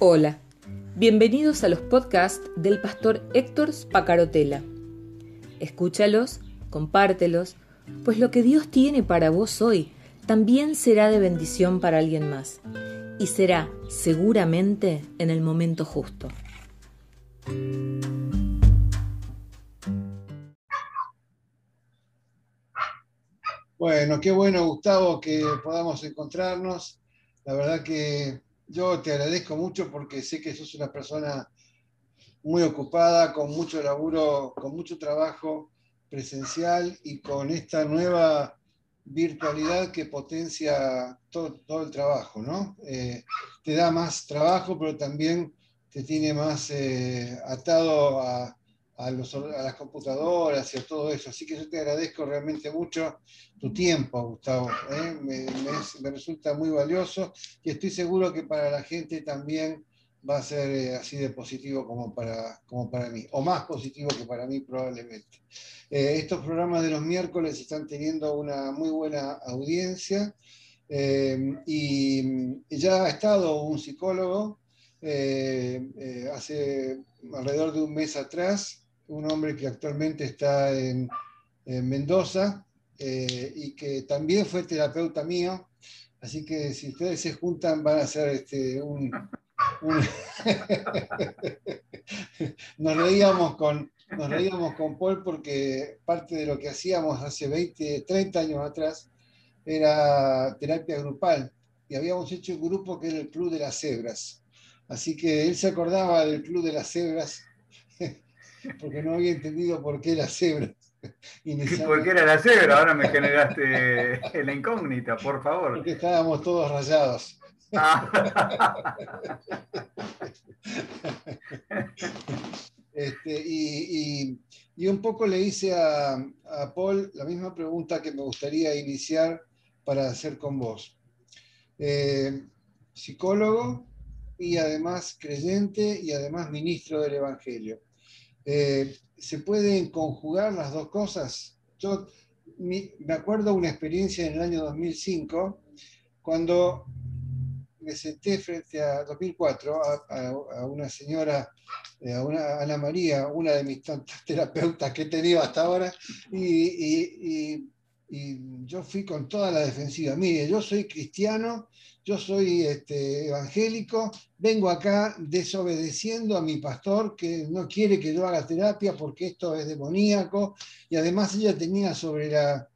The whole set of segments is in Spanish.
Hola, bienvenidos a los podcasts del pastor Héctor Spacarotela. Escúchalos, compártelos, pues lo que Dios tiene para vos hoy también será de bendición para alguien más y será seguramente en el momento justo. Bueno, qué bueno Gustavo que podamos encontrarnos. La verdad que yo te agradezco mucho porque sé que sos una persona muy ocupada, con mucho laburo, con mucho trabajo presencial y con esta nueva virtualidad que potencia todo, el trabajo, ¿no? Eh, te da más trabajo, pero también te tiene más eh, atado a, a, las computadoras y a todo eso. Así que yo te agradezco realmente mucho tu tiempo, Gustavo. ¿eh? Me, resulta muy valioso y estoy seguro que para la gente también va a ser eh, así de positivo como para, como para mí, o más positivo que para mí probablemente. Eh, estos programas de los miércoles están teniendo una muy buena audiencia y ya ha estado un psicólogo hace alrededor de un mes atrás un hombre que actualmente está en, Mendoza eh, y que también fue terapeuta mío. Así que si ustedes se juntan van a hacer este, un... nos, reíamos con, nos reíamos con Paul porque parte de lo que hacíamos hace 20, 30 años atrás era terapia grupal y habíamos hecho un grupo que era el Club de las Cebras. Así que él se acordaba del Club de las Cebras porque no había entendido por qué la cebra. ¿Por qué era la cebra? Ahora me generaste la incógnita, por favor. Porque estábamos todos rayados. Ah. Este, y, un poco le hice a, Paul la misma pregunta que me gustaría iniciar para hacer con vos. Eh, psicólogo y además creyente y además ministro del Evangelio. Eh, ¿Se pueden conjugar las dos cosas? Yo me acuerdo una experiencia en el año 2005, cuando me senté frente a 2004 a, una señora, eh, a una Ana María, una de mis tantas terapeutas que he tenido hasta ahora, y y yo fui con toda la defensiva. Mire, yo soy cristiano, yo soy este, evangélico, vengo acá desobedeciendo a mi pastor que no quiere que yo haga terapia porque esto es demoníaco. Y además ella tenía sobre, la,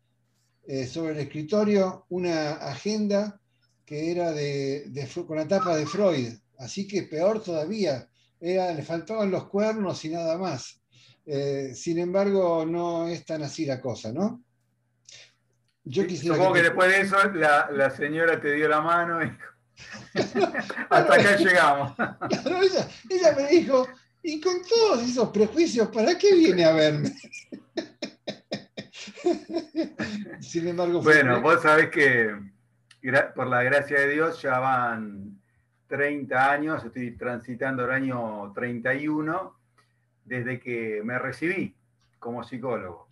eh, sobre el escritorio una agenda que era de, con la tapa de Freud. Así que peor todavía, le faltaban los cuernos y nada más. Eh, sin embargo, no es tan así la cosa, ¿no? Yo Supongo que, después de eso la, señora te dio la mano y hasta acá llegamos. ella, me dijo, y con todos esos prejuicios, ¿para qué viene a verme? Sin embargo, bueno, vos sabés que por la gracia de Dios ya van 30 años, estoy transitando el año 31 desde que me recibí como psicólogo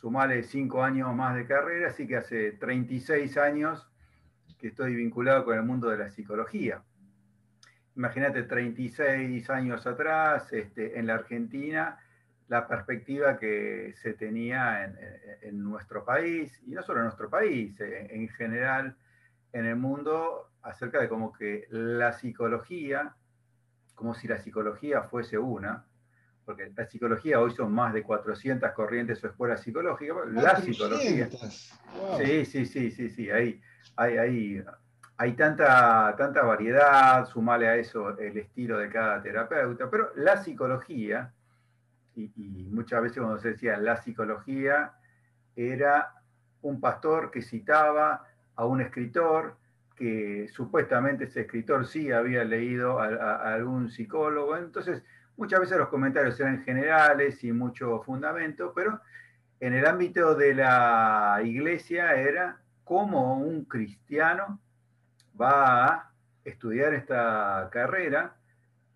sumale cinco años más de carrera, así que hace 36 años que estoy vinculado con el mundo de la psicología. Imagínate 36 años atrás, este, en la Argentina, la perspectiva que se tenía en, nuestro país, y no solo en nuestro país, en, en general en el mundo, acerca de como que la psicología, como si la psicología fuese una, porque la psicología hoy son más de 400 corrientes o escuelas psicológicas, la psicología. Sí, sí, sí, sí, sí, hay, hay, hay, tanta, tanta variedad, sumale a eso el estilo de cada terapeuta, pero la psicología, y, y muchas veces cuando se decía la psicología, era un pastor que citaba a un escritor que supuestamente ese escritor sí había leído a algún psicólogo, entonces Muchas veces los comentarios eran generales y mucho fundamento, pero en el ámbito de la iglesia era cómo un cristiano va a estudiar esta carrera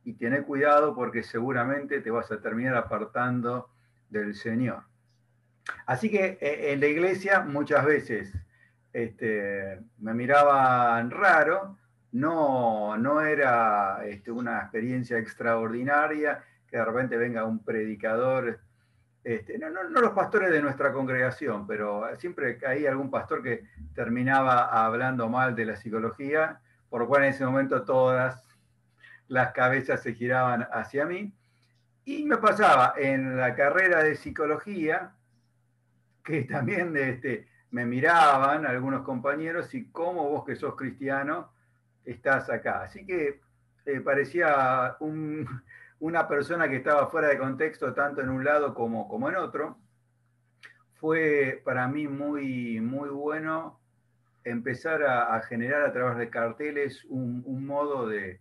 y tener cuidado porque seguramente te vas a terminar apartando del Señor. Así que eh, en la iglesia muchas veces este, me miraban raro no, no era este, una experiencia extraordinaria que de repente venga un predicador, este, no, no, los pastores de nuestra congregación, pero siempre hay algún pastor que terminaba hablando mal de la psicología, por lo cual en ese momento todas las cabezas se giraban hacia mí. Y me pasaba en la carrera de psicología, que también este, me miraban algunos compañeros y cómo vos que sos cristiano estás acá. Así que eh, parecía una persona que estaba fuera de contexto tanto en un lado como, como en otro. Fue para mí muy, muy bueno empezar a, generar a través de carteles un, modo de,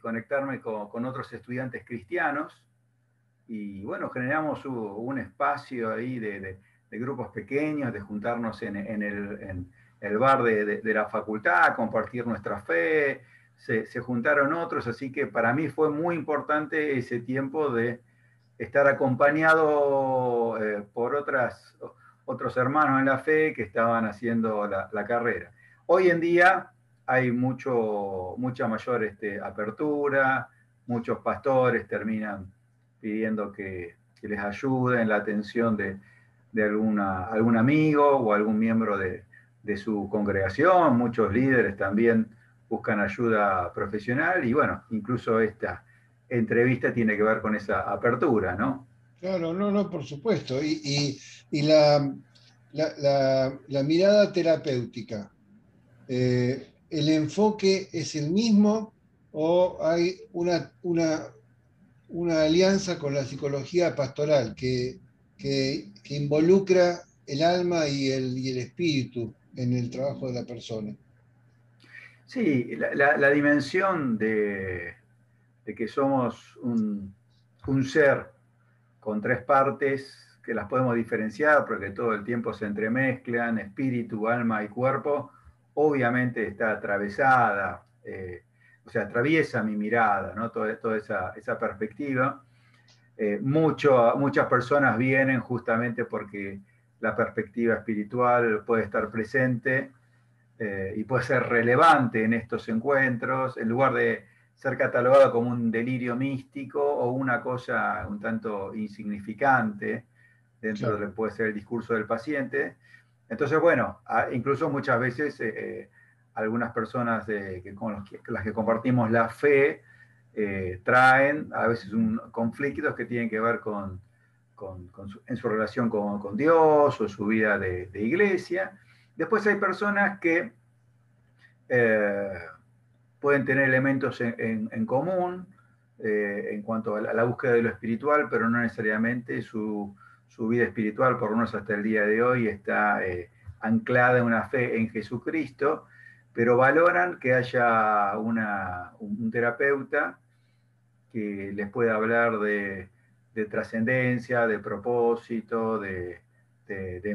conectarme con, otros estudiantes cristianos. Y bueno, generamos un espacio ahí de de grupos pequeños, de juntarnos en, el, bar de, la facultad, compartir nuestra fe. Se, juntaron otros, así que para mí fue muy importante ese tiempo de estar acompañado eh, por otras, otros hermanos en la fe que estaban haciendo la, carrera. Hoy en día hay mucho, mucha mayor este, apertura, muchos pastores terminan pidiendo que, que les ayuden en la atención de, de alguna, algún amigo o algún miembro de, su congregación. Muchos líderes también buscan ayuda profesional y bueno, incluso esta entrevista tiene que ver con esa apertura, ¿no? Claro, no, no, por supuesto. Y, la, la, mirada terapéutica, eh, ¿el enfoque es el mismo o hay una, una, una alianza con la psicología pastoral que que, involucra el alma y el, el, espíritu en el trabajo de la persona. Sí, la, dimensión de, que somos un, ser con tres partes que las podemos diferenciar porque todo el tiempo se entremezclan, espíritu, alma y cuerpo, obviamente está atravesada, eh, o sea, atraviesa mi mirada, ¿no? toda, toda esa, esa perspectiva. Eh, muchas personas vienen justamente porque la perspectiva espiritual puede estar presente eh, y puede ser relevante en estos encuentros, en lugar de ser catalogado como un delirio místico o una cosa un tanto insignificante dentro de lo que puede ser el discurso del paciente. Entonces, bueno, incluso muchas veces eh, algunas personas que, con las que compartimos la fe, eh, traen a veces un, conflictos que tienen que ver con, en su relación con, Dios o su vida de, iglesia. Después hay personas que eh, pueden tener elementos en, común eh, en cuanto a la, búsqueda de lo espiritual, pero no necesariamente su, vida espiritual, por lo menos hasta el día de hoy, está anclada en una fe en Jesucristo, pero valoran que haya un terapeuta que les puede hablar de, trascendencia, de propósito, de,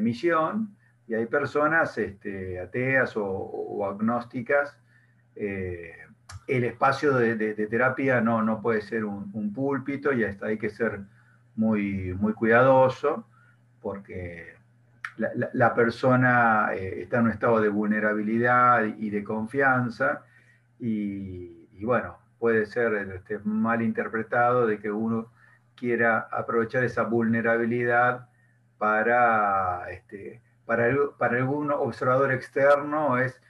misión, y hay personas este, ateas o, agnósticas. Eh, el espacio de, terapia no, no puede ser un, púlpito y hasta hay que ser muy, muy cuidadoso porque la, persona eh, está en un estado de vulnerabilidad y de confianza y, y bueno, puede ser este, mal interpretado de que uno quiera aprovechar esa vulnerabilidad para, este, para, para algún observador externo, es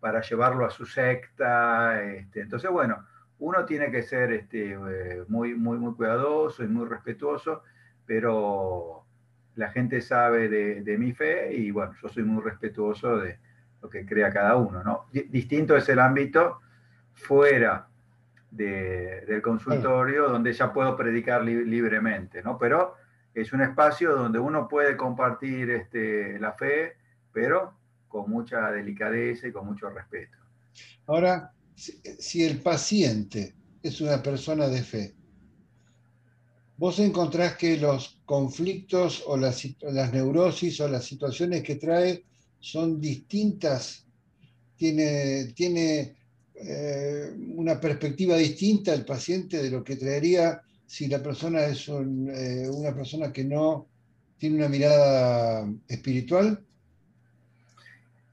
para llevarlo a su secta. Este, entonces, bueno, uno tiene que ser este, eh, muy, muy, muy cuidadoso y muy respetuoso, pero la gente sabe de, de, mi fe y bueno, yo soy muy respetuoso de lo que crea cada uno. ¿no? Distinto es el ámbito fuera del consultorio donde ya puedo predicar libremente, ¿no? Pero es un espacio donde uno puede compartir este, la fe, pero con mucha delicadeza y con mucho respeto. Ahora, si el paciente es una persona de fe, vos encontrás que los conflictos o las, las neurosis o las situaciones que trae son distintas, tiene, tiene eh, una perspectiva distinta al paciente de lo que traería si la persona es eh, una persona que no tiene una mirada espiritual?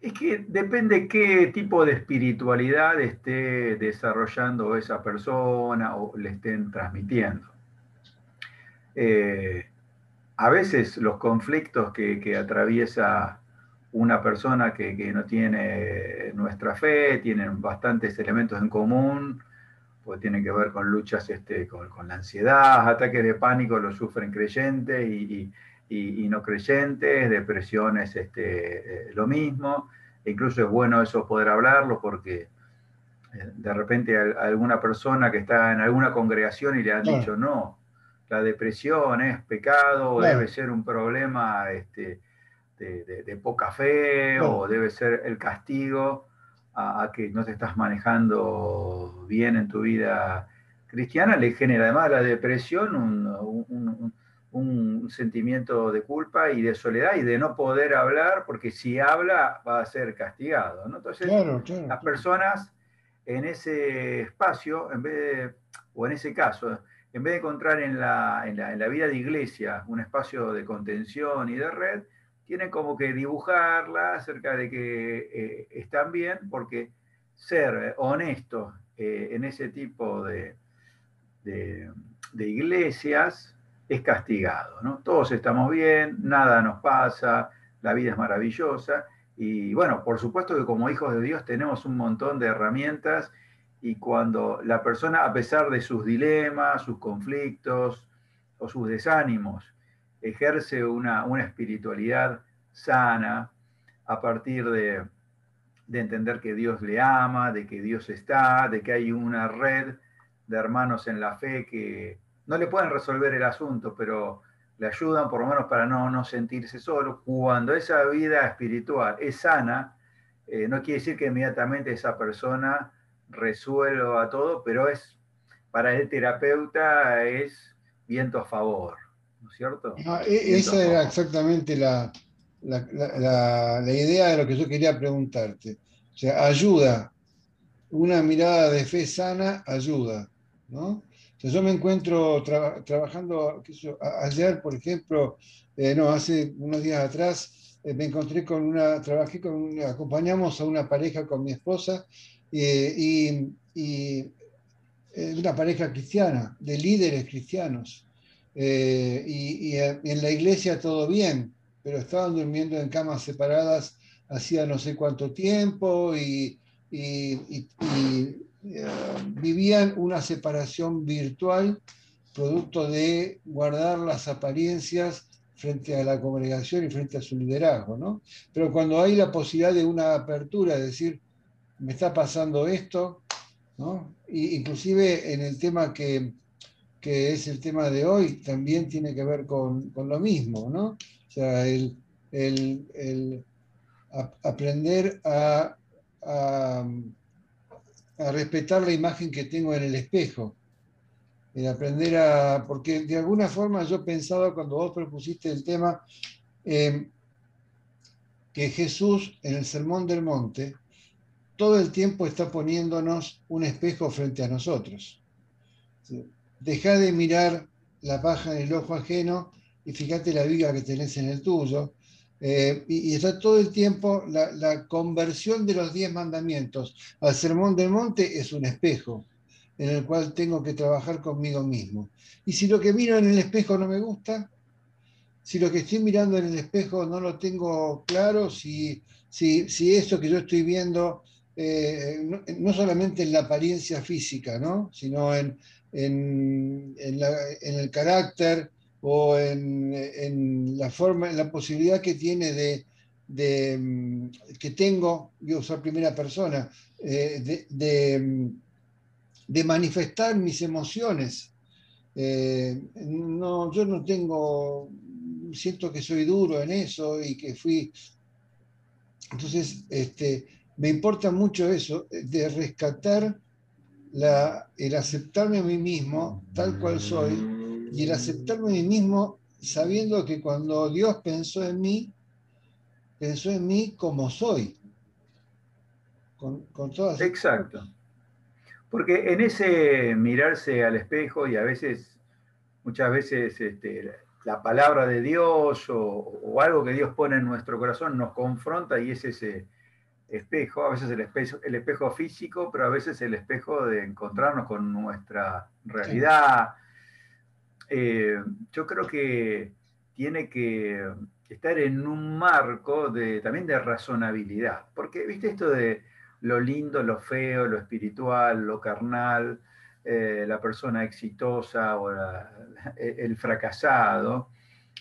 Es que depende qué tipo de espiritualidad esté desarrollando esa persona o le estén transmitiendo. Eh, a veces los conflictos que, atraviesa una persona que, no tiene nuestra fe, tienen bastantes elementos en común, pues tienen que ver con luchas este, con, la ansiedad, ataques de pánico los sufren creyentes y y, no creyentes, depresiones, este, eh, lo mismo. E incluso es bueno eso poder hablarlo porque eh, de repente alguna persona que está en alguna congregación y le han dicho, no, la depresión es pecado, debe ser un problema este, de, poca fe o debe ser el castigo a, que no te estás manejando bien en tu vida cristiana, le genera además la depresión un un sentimiento de culpa y de soledad y de no poder hablar, porque si habla va a ser castigado. Entonces, las personas en ese espacio, en vez de, o en ese caso, en vez de encontrar en la, en la, vida de iglesia un espacio de contención y de red, tienen como que dibujarla acerca de que eh, están bien, porque ser honestos eh, en ese tipo de, de, de iglesias es castigado. ¿no? Todos estamos bien, nada nos pasa, la vida es maravillosa. Y bueno, por supuesto que como hijos de Dios tenemos un montón de herramientas y cuando la persona, a pesar de sus dilemas, sus conflictos o sus desánimos, ejerce una, espiritualidad sana a partir de, de entender que Dios le ama, de que Dios está, de que hay una red de hermanos en la fe que, no le pueden resolver el asunto, pero le ayudan por lo menos para no, no sentirse solo. Cuando esa vida espiritual es sana, eh, no quiere decir que inmediatamente esa persona resuelva todo, pero es para el terapeuta es viento a favor, ¿no es cierto? E, esa era exactamente la, la, idea de lo que yo quería preguntarte. O sea, ayuda, una mirada de fe sana ayuda, ¿no? yo me encuentro trabajando, ayer, por ejemplo, eh, no, hace unos días atrás, eh, me encontré con una, trabajé con, acompañamos a una pareja con mi esposa y, y una pareja cristiana, de líderes cristianos. Eh, y, en la iglesia todo bien, pero estaban durmiendo en camas separadas hacía no sé cuánto tiempo y, y, eh, vivían una separación virtual producto de guardar las apariencias frente a la congregación y frente a su liderazgo, ¿no? Pero cuando hay la posibilidad de una apertura, es decir, me está pasando esto, ¿no? inclusive en el tema que, es el tema de hoy, también tiene que ver con, lo mismo, ¿no? O sea, el, aprender a a respetar la imagen que tengo en el espejo, en aprender a, porque de alguna forma yo pensaba cuando vos propusiste el tema, em, que Jesús en el Sermón del Monte todo el tiempo está poniéndonos un espejo frente a nosotros. Deja de mirar la paja en el ojo ajeno y fíjate la viga que tenés en el tuyo. Eh, y, está todo el tiempo la, conversión de los diez mandamientos al sermón del monte es un espejo en el cual tengo que trabajar conmigo mismo. Y si lo que miro en el espejo no me gusta, si lo que estoy mirando en el espejo no lo tengo claro, si, si, si eso que yo estoy viendo, eh, no, solamente en la apariencia física, ¿no? sino en, en, el carácter, o en, la forma, en la posibilidad que tiene de, mm, que tengo, a usar primera persona, eh, mm, de, manifestar mis emociones. Eh, no, yo no tengo, siento que soy duro en eso y que fui. Entonces, este, me importa mucho eso, de rescatar la, el aceptarme a mí mismo tal cual soy y el aceptarme a mí mismo sabiendo que cuando Dios pensó en mí, pensó en mí como soy. Con, todas Exacto. Porque en ese mirarse al espejo y a veces, muchas veces, este, la palabra de Dios o, algo que Dios pone en nuestro corazón nos confronta y es ese, espejo, a veces el espejo, el espejo físico, pero a veces el espejo de encontrarnos con nuestra realidad. Eh, yo creo que tiene que estar en un marco de, también de razonabilidad, porque viste esto de lo lindo, lo feo, lo espiritual, lo carnal, eh, la persona exitosa o el fracasado,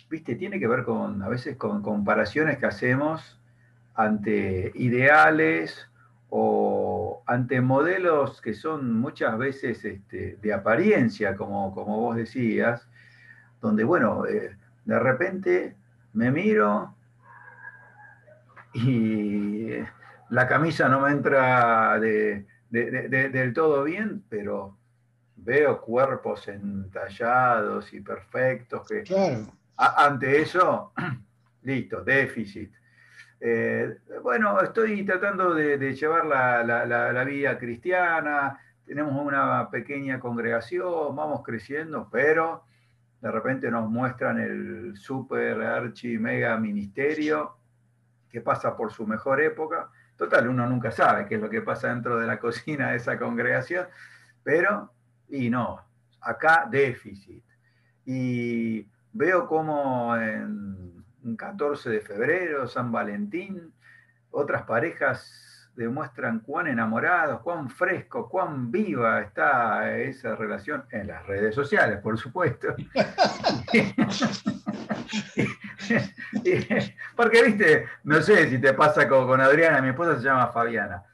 viste, tiene que ver con a veces con comparaciones que hacemos ante ideales o ante modelos que son muchas veces este, de apariencia, como, como vos decías, donde, bueno, eh, de repente me miro y la camisa no me entra del todo bien, pero veo cuerpos entallados y perfectos que ante eso, listo, déficit. Eh, bueno, estoy tratando de, llevar la, la, vida cristiana, tenemos una pequeña congregación, vamos creciendo, pero de repente nos muestran el super archi mega ministerio que pasa por su mejor época. Total, uno nunca sabe qué es lo que pasa dentro de la cocina de esa congregación, pero, y no, acá déficit. Y veo como en un 14 de febrero, San Valentín, otras parejas demuestran cuán enamorados, cuán fresco, cuán viva está esa relación en las redes sociales, por supuesto. Porque, viste, no sé si te pasa con, Adriana, mi esposa se llama Fabiana.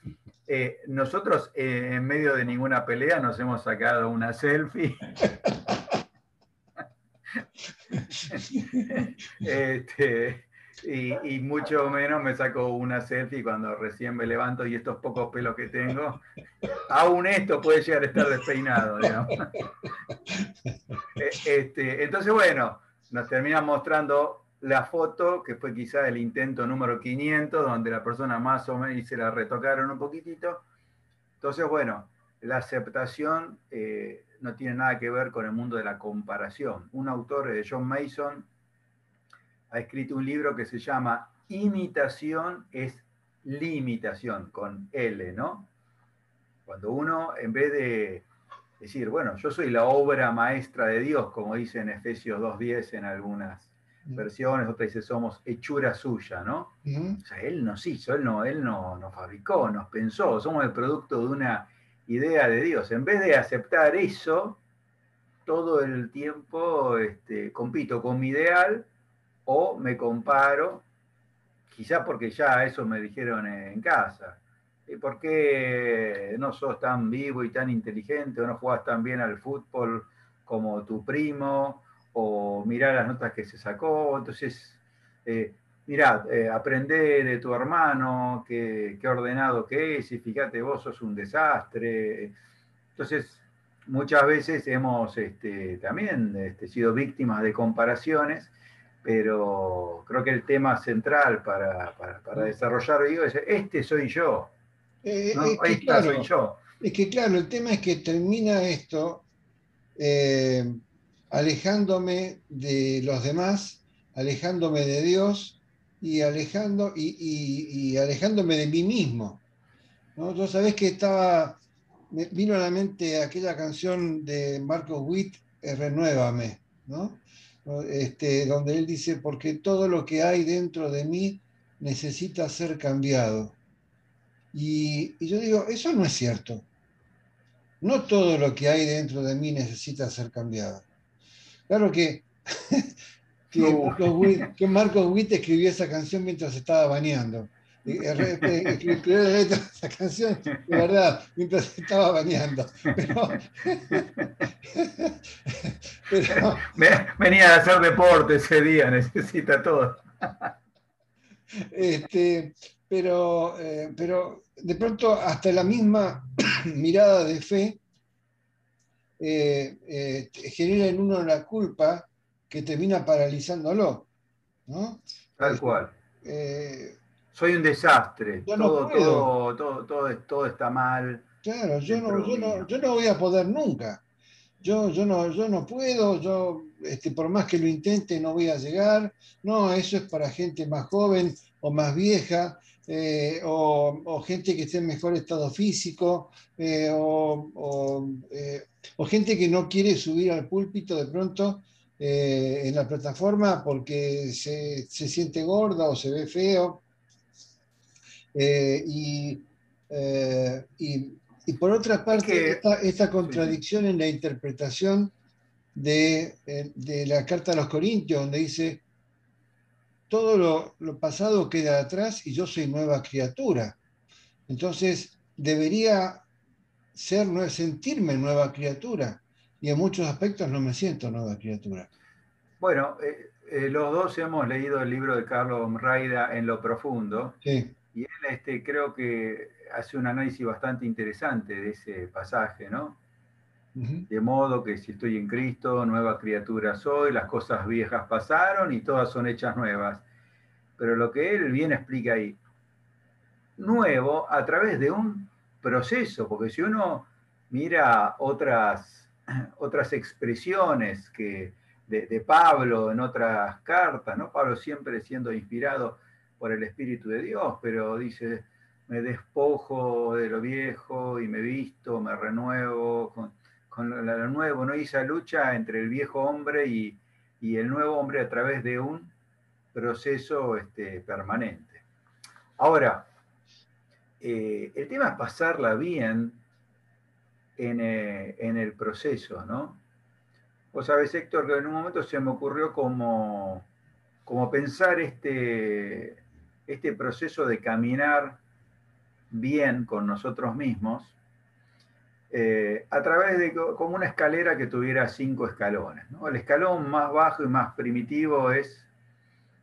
Eh, nosotros eh, en medio de ninguna pelea nos hemos sacado una selfie este, y, mucho menos me saco una selfie cuando recién me levanto y estos pocos pelos que tengo, aún esto puede llegar a estar despeinado. E, este, entonces, bueno, nos termina mostrando la foto, que fue quizá el intento número 500, donde la persona más o menos se la retocaron un poquitito. Entonces, bueno, la aceptación eh, no tiene nada que ver con el mundo de la comparación. Un autor, de John Mason, ha escrito un libro que se llama Imitación es limitación, con L, ¿no? Cuando uno, en vez de decir, bueno, yo soy la obra maestra de Dios, como dice en Efesios 2.10 en algunas mm. versiones, otra dice, somos hechura suya, ¿no? Mm. O sea, Él nos hizo, Él, no, él no, nos fabricó, nos pensó, somos el producto de una idea de Dios. En vez de aceptar eso, todo el tiempo este, compito con mi ideal o me comparo, quizás porque ya eso me dijeron en casa. ¿Y por qué no sos tan vivo y tan inteligente o no juegas tan bien al fútbol como tu primo? O mirar las notas que se sacó. Entonces, eh, mirá, eh, aprende de tu hermano, qué, ordenado que es, y fíjate, vos sos un desastre. Entonces, muchas veces hemos este, también este, sido víctimas de comparaciones, pero creo que el tema central para, desarrollar digo, es, este soy yo. Eh, es que, soy yo. Es que claro, el tema es que termina esto eh, alejándome de los demás, alejándome de Dios y, alejando, y, alejándome de mí mismo. ¿no? Tú sabés que estaba, me vino a la mente aquella canción de Marcos Witt, Renuévame, ¿no? Este, donde él dice, porque todo lo que hay dentro de mí necesita ser cambiado. Y, y, yo digo, eso no es cierto. No todo lo que hay dentro de mí necesita ser cambiado. Claro que que, Marcos Witt, escribió esa canción mientras estaba bañando. Escribió la letra de esa canción, de verdad, mientras estaba bañando. Pero, Venía a hacer deporte ese día, necesita todo. Este, pero, eh, pero de pronto hasta la misma mirada de fe eh, eh, genera en uno la culpa que termina paralizándolo. ¿no? Tal este, cual. Eh, Soy un desastre, todo, todo, todo, todo, está mal. Claro, yo no, yo, no, yo no, voy a poder nunca. yo, yo, no, yo no puedo, yo este, por más que lo intente no voy a llegar, no, eso es para gente más joven o más vieja, eh, o, gente que esté en mejor estado físico, eh, o, o, gente que no quiere subir al púlpito de pronto en la plataforma porque se, se, siente gorda o se ve feo. y, y y por otra parte, esta, contradicción en la interpretación de, eh, de, la carta a los Corintios, donde dice, todo lo, lo, pasado queda atrás y yo soy nueva criatura. Entonces, debería ser, sentirme nueva criatura. Y en muchos aspectos no me siento nueva criatura. Bueno, eh, eh, los dos hemos leído el libro de Carlos Raida en lo profundo. Sí. Y él este, creo que hace un análisis bastante interesante de ese pasaje, ¿no? De modo que si estoy en Cristo, nueva criatura soy, las cosas viejas pasaron y todas son hechas nuevas. Pero lo que él bien explica ahí, nuevo a través de un proceso, porque si uno mira otras, otras expresiones que de, Pablo en otras cartas, ¿no? Pablo siempre siendo inspirado por el Espíritu de Dios, pero dice, me despojo de lo viejo y me visto, me renuevo con, lo, nuevo, ¿no? Y esa lucha entre el viejo hombre y, el nuevo hombre a través de un proceso este, permanente. Ahora, eh, el tema es pasarla bien en, eh, en, el proceso, ¿no? Vos sabés, Héctor, que en un momento se me ocurrió como, como pensar este, este proceso de caminar bien con nosotros mismos, eh, a través de como una escalera que tuviera cinco escalones. El escalón más bajo y más primitivo es,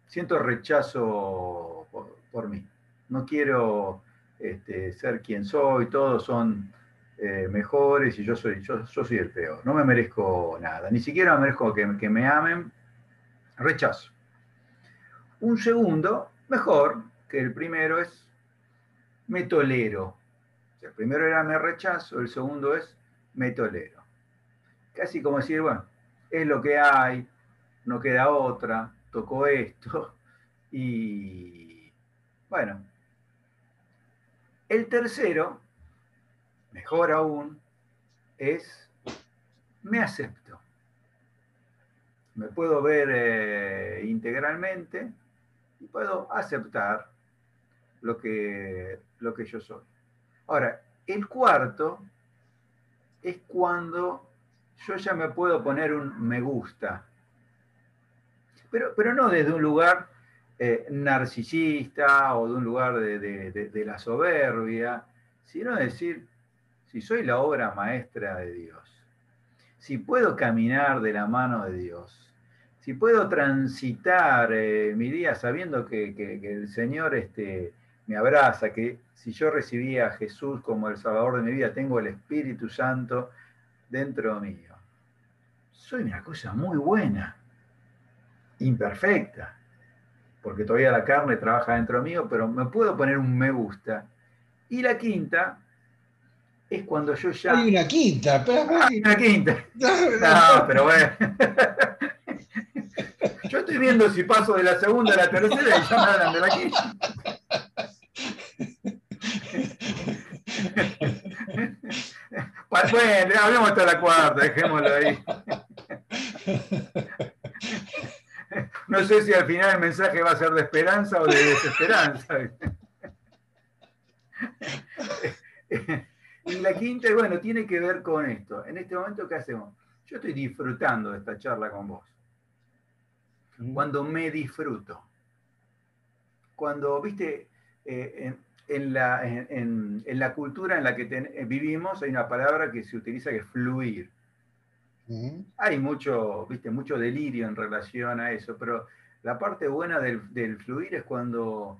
siento rechazo por, mí. No quiero este, ser quien soy, todos son eh, mejores y yo soy, yo, soy el peor. No me merezco nada, ni siquiera merezco que, me amen. Rechazo. Un segundo, mejor que el primero, es me tolero. el primero era me rechazo, el segundo es me tolero. Casi como decir, bueno, es lo que hay, no queda otra, tocó esto. Y bueno, el tercero, mejor aún, es me acepto. Me puedo ver eh, integralmente y puedo aceptar lo que, lo que yo soy. Ahora, el cuarto es cuando yo ya me puedo poner un me gusta, pero, pero no desde un lugar eh, narcisista o de un lugar de, la soberbia, sino decir, si soy la obra maestra de Dios, si puedo caminar de la mano de Dios, si puedo transitar eh, mi día sabiendo que, el Señor este, me abraza, que si yo recibí a Jesús como el Salvador de mi vida, tengo el Espíritu Santo dentro mío. Soy una cosa muy buena, imperfecta, porque todavía la carne trabaja dentro mío, pero me puedo poner un me gusta. Y la quinta es cuando yo ya... Hay una quinta, pero... Hay una quinta. No, pero bueno. Yo estoy viendo si paso de la segunda a la tercera y ya me hablan de la quinta. Bueno, hablemos hasta la cuarta, dejémoslo ahí. No sé si al final el mensaje va a ser de esperanza o de desesperanza. Y la quinta, bueno, tiene que ver con esto. En este momento, ¿qué hacemos? Yo estoy disfrutando de esta charla con vos. Cuando me disfruto. Cuando, viste, eh, en la, en, la cultura en la que eh, vivimos hay una palabra que se utiliza que es fluir. Hay mucho, viste, mucho delirio en relación a eso, pero la parte buena del, fluir es cuando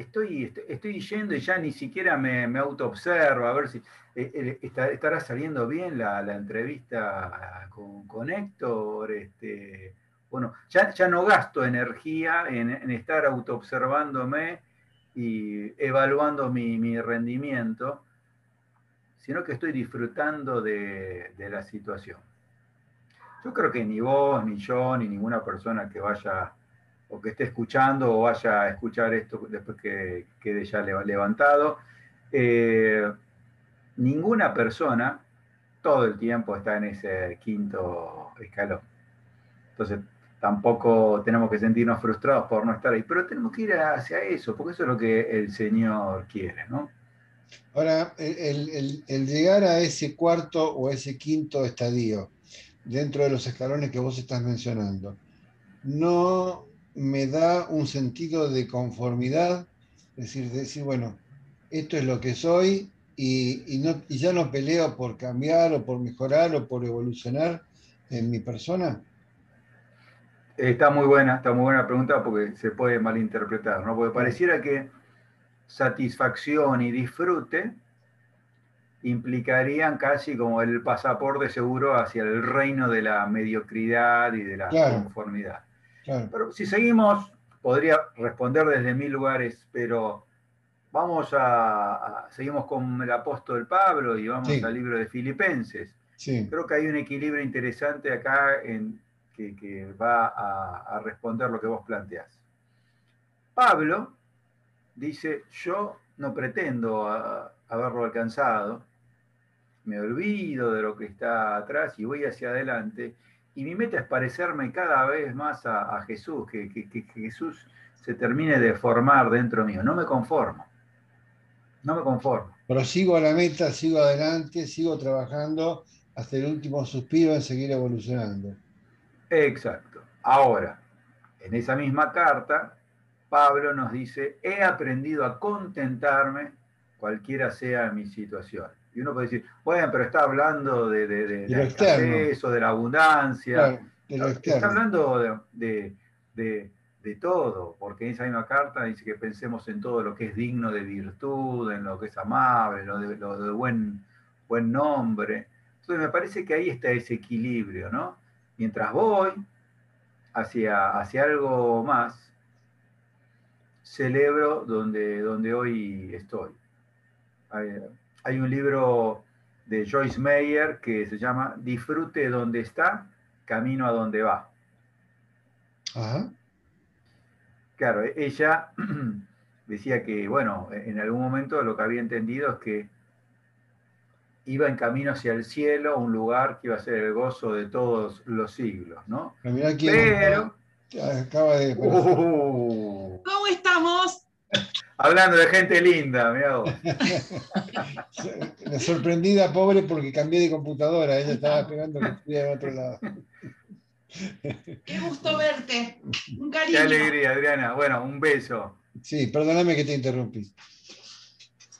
estoy, estoy, yendo y ya ni siquiera me, me auto-observo, a ver si eh, eh, estará saliendo bien la, entrevista con, con Héctor. Este, bueno, ya, no gasto energía en, en estar auto-observándome y evaluando mi, rendimiento, sino que estoy disfrutando de, la situación. Yo creo que ni vos, ni yo, ni ninguna persona que vaya o que esté escuchando o vaya a escuchar esto después que quede ya levantado, eh, ninguna persona todo el tiempo está en ese quinto escalón. Entonces, tampoco tenemos que sentirnos frustrados por no estar ahí, pero tenemos que ir hacia eso, porque eso es lo que el Señor quiere, ¿no? Ahora, el, llegar a ese cuarto o ese quinto estadio, dentro de los escalones que vos estás mencionando, no me da un sentido de conformidad, es decir, decir, bueno, esto es lo que soy y, no, y ya no peleo por cambiar o por mejorar o por evolucionar en mi persona. Está muy buena, está muy buena pregunta porque se puede malinterpretar, ¿no? Porque pareciera que satisfacción y disfrute implicarían casi como el pasaporte seguro hacia el reino de la mediocridad y de la conformidad. Pero si seguimos, podría responder desde mil lugares, pero vamos a, seguimos con el apóstol Pablo y vamos al libro de Filipenses. Creo que hay un equilibrio interesante acá en, que, va a, responder lo que vos planteás. Pablo dice, yo no pretendo haberlo alcanzado, me olvido de lo que está atrás y voy hacia adelante, y mi meta es parecerme cada vez más a, Jesús, que, que, Jesús se termine de formar dentro mío, no me conformo, no me conformo. Pero sigo a la meta, sigo adelante, sigo trabajando hasta el último suspiro en seguir evolucionando. Exacto. Ahora, en esa misma carta, Pablo nos dice, he aprendido a contentarme cualquiera sea mi situación. Y uno puede decir, bueno, pero está hablando de, de, de, de o de la abundancia. está hablando de, todo, porque en esa misma carta dice que pensemos en todo lo que es digno de virtud, en lo que es amable, lo de, lo de buen, buen nombre. Entonces me parece que ahí está ese equilibrio, ¿no? mientras voy hacia, hacia algo más, celebro donde, donde hoy estoy. Hay, un libro de Joyce Meyer que se llama Disfrute donde está, camino a donde va. Claro, ella decía que, bueno, en algún momento lo que había entendido es que iba en camino hacia el cielo, un lugar que iba a ser el gozo de todos los siglos, ¿no? Pero... Acaba de... Uh. ¿Cómo estamos? Hablando de gente linda, mira La sorprendida pobre porque cambié de computadora, ella estaba esperando que estuviera en otro lado. Qué gusto verte. Un cariño. Qué alegría, Adriana. Bueno, un beso. Sí, perdóname que te interrumpí.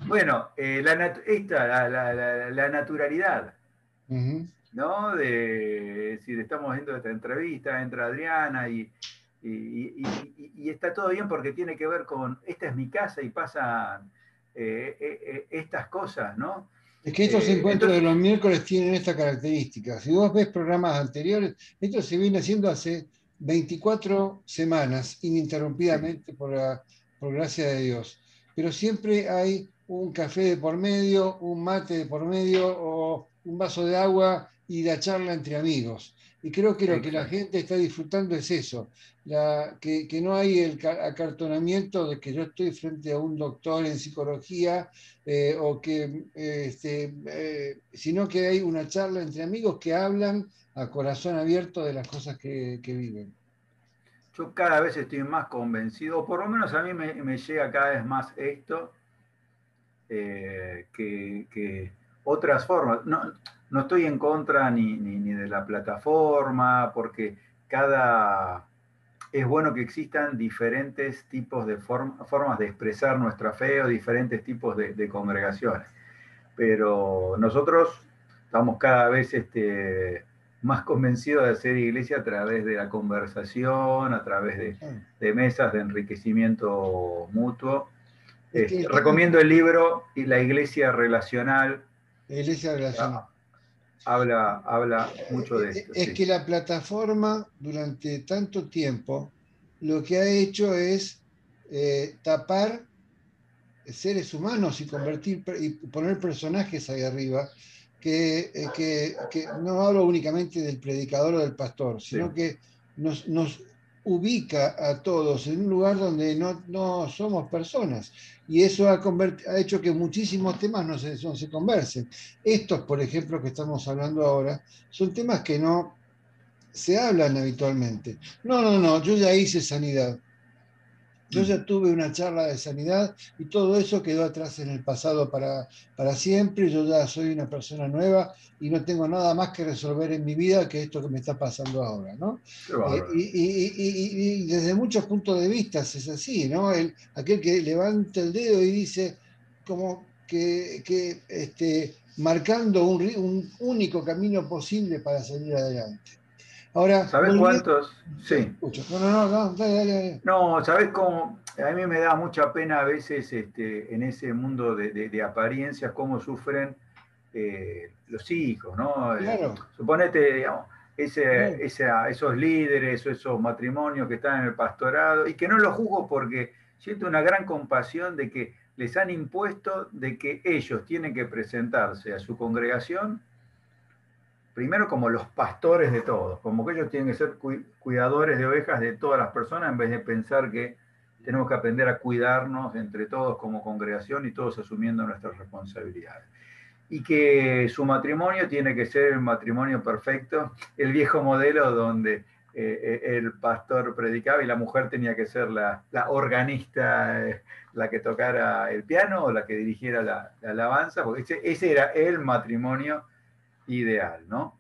Bueno, eh, la, la, naturalidad, ¿no? De, decir, estamos viendo esta entrevista, entra Adriana y, está todo bien porque tiene que ver con, esta es mi casa y pasan eh, eh, estas cosas, ¿no? Es que estos encuentros de los miércoles tienen esta característica. Si vos ves programas anteriores, esto se viene haciendo hace 24 semanas, ininterrumpidamente, por, por gracia de Dios. Pero siempre hay un café de por medio, un mate de por medio o un vaso de agua y la charla entre amigos. Y creo que lo que la gente está disfrutando es eso, que, no hay el acartonamiento de que yo estoy frente a un doctor en psicología, eh, o que, este, eh, sino que hay una charla entre amigos que hablan a corazón abierto de las cosas que, viven. Yo cada vez estoy más convencido, o por lo menos a mí me llega cada vez más esto, eh, que, otras formas. No, no, estoy en contra ni, ni, de la plataforma, porque cada... Es bueno que existan diferentes tipos de formas de expresar nuestra fe o diferentes tipos de, congregaciones. Pero nosotros estamos cada vez este, más convencidos de hacer iglesia a través de la conversación, a través de, de mesas de enriquecimiento mutuo este, recomiendo el libro y La Iglesia Relacional. La Iglesia Relacional. Habla, habla mucho de esto. Es que la plataforma durante tanto tiempo lo que ha hecho es eh, tapar seres humanos y convertir y poner personajes ahí arriba que, eh, que, que, no hablo únicamente del predicador o del pastor, sino que nos, nos, ubica a todos en un lugar donde no, no somos personas. Y eso ha, ha, hecho que muchísimos temas no se, no se conversen. Estos, por ejemplo, que estamos hablando ahora, son temas que no se hablan habitualmente. No, no, no, yo ya hice sanidad. Yo ya tuve una charla de sanidad y todo eso quedó atrás en el pasado para, para siempre. Yo ya soy una persona nueva y no tengo nada más que resolver en mi vida que esto que me está pasando ahora, ¿no? Eh, y, desde muchos puntos de vista es así, ¿no? El, aquel que levanta el dedo y dice como que, que este, marcando un, un único camino posible para salir adelante. Ahora, ¿sabes cuántos? Sí. No, no, no, dale, dale, No, ¿sabes cómo? A mí me da mucha pena a veces este, en ese mundo de, apariencias cómo sufren eh, los hijos, ¿no? Eh, claro. suponete, digamos, ese, esos líderes o esos matrimonios que están en el pastorado y que no los juzgo porque siento una gran compasión de que les han impuesto de que ellos tienen que presentarse a su congregación primero como los pastores de todos, como que ellos tienen que ser cuidadores de ovejas de todas las personas en vez de pensar que tenemos que aprender a cuidarnos entre todos como congregación y todos asumiendo nuestras responsabilidades. Y que su matrimonio tiene que ser el matrimonio perfecto, el viejo modelo donde eh, eh, el pastor predicaba y la mujer tenía que ser la, organista, eh, la que tocara el piano o la que dirigiera la, alabanza, porque ese, ese era el matrimonio ideal, ¿no?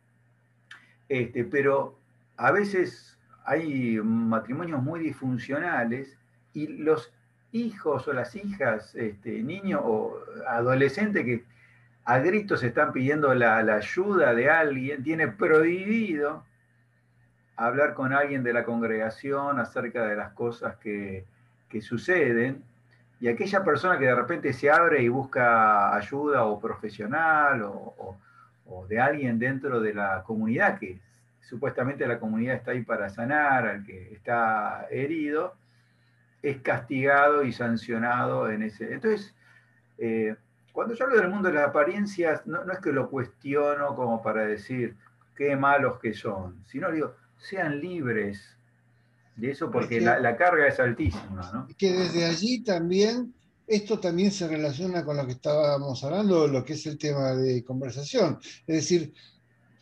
Este, pero a veces hay matrimonios muy disfuncionales y los hijos o las hijas, este, niños o adolescentes que a gritos están pidiendo la, ayuda de alguien, tiene prohibido hablar con alguien de la congregación acerca de las cosas que, suceden, y aquella persona que de repente se abre y busca ayuda o profesional o de alguien dentro de la comunidad, que supuestamente la comunidad está ahí para sanar al que está herido, es castigado y sancionado en ese. Entonces, eh, cuando yo hablo del mundo de las apariencias, no, es que lo cuestiono como para decir qué malos que son, sino digo, sean libres de eso porque la, la, carga es altísima. ¿no? Que desde allí también esto también se relaciona con lo que estábamos hablando, lo que es el tema de conversación. Es decir,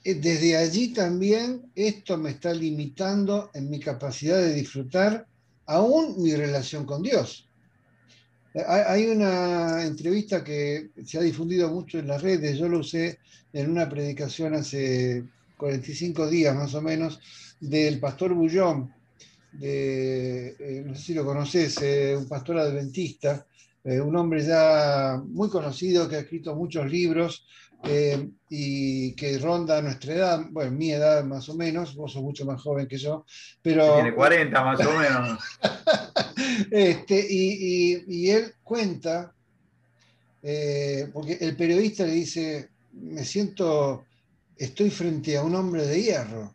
eh, desde allí también esto me está limitando en mi capacidad de disfrutar aún mi relación con Dios. Eh, hay una entrevista que se ha difundido mucho en las redes, yo lo usé en una predicación hace 45 días más o menos, del pastor Bullón, de, eh, no sé si lo conoces, un pastor adventista, eh, un hombre ya muy conocido que ha escrito muchos libros eh, y que ronda nuestra edad, bueno, mi edad más o menos, vos sos mucho más joven que yo, pero... Tiene 40 más o menos. este, y, él cuenta, eh, porque el periodista le dice, me siento, estoy frente a un hombre de hierro,